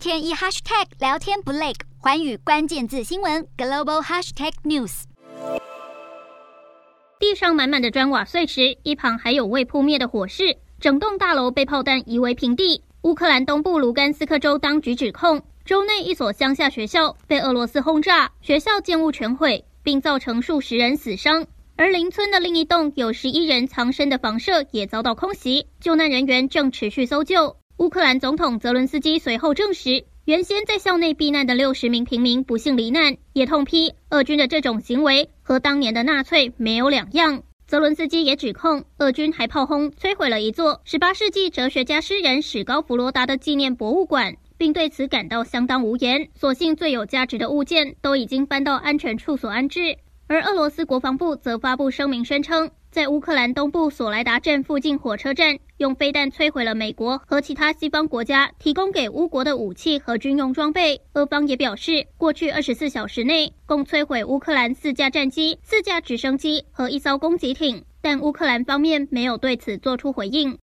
天一 hashtag 聊天不累，寰宇关键字新闻 global hashtag news。地上满满的砖瓦碎石，一旁还有未扑灭的火势，整栋大楼被炮弹夷为平地。乌克兰东部卢甘斯克州当局指控，州内一所乡下学校被俄罗斯轰炸，学校建物全毁，并造成数十人死伤。而邻村的另一栋有十一人藏身的房舍也遭到空袭，救难人员正持续搜救。乌克兰总统泽伦斯基随后证实，原先在校内避难的六十名平民不幸罹难，也痛批俄军的这种行为和当年的纳粹没有两样。泽伦斯基也指控俄军还炮轰摧毁了一座十八世纪哲学家诗人史高弗罗达的纪念博物馆，并对此感到相当无言。所幸最有价值的物件都已经搬到安全处所安置。而俄罗斯国防部则发布声明宣称，在乌克兰东部索莱达镇附近火车站，用飞弹摧毁了美国和其他西方国家提供给乌国的武器和军用装备。俄方也表示，过去二十四小时内共摧毁乌克兰四架战机、四架直升机和一艘攻击艇，但乌克兰方面没有对此做出回应。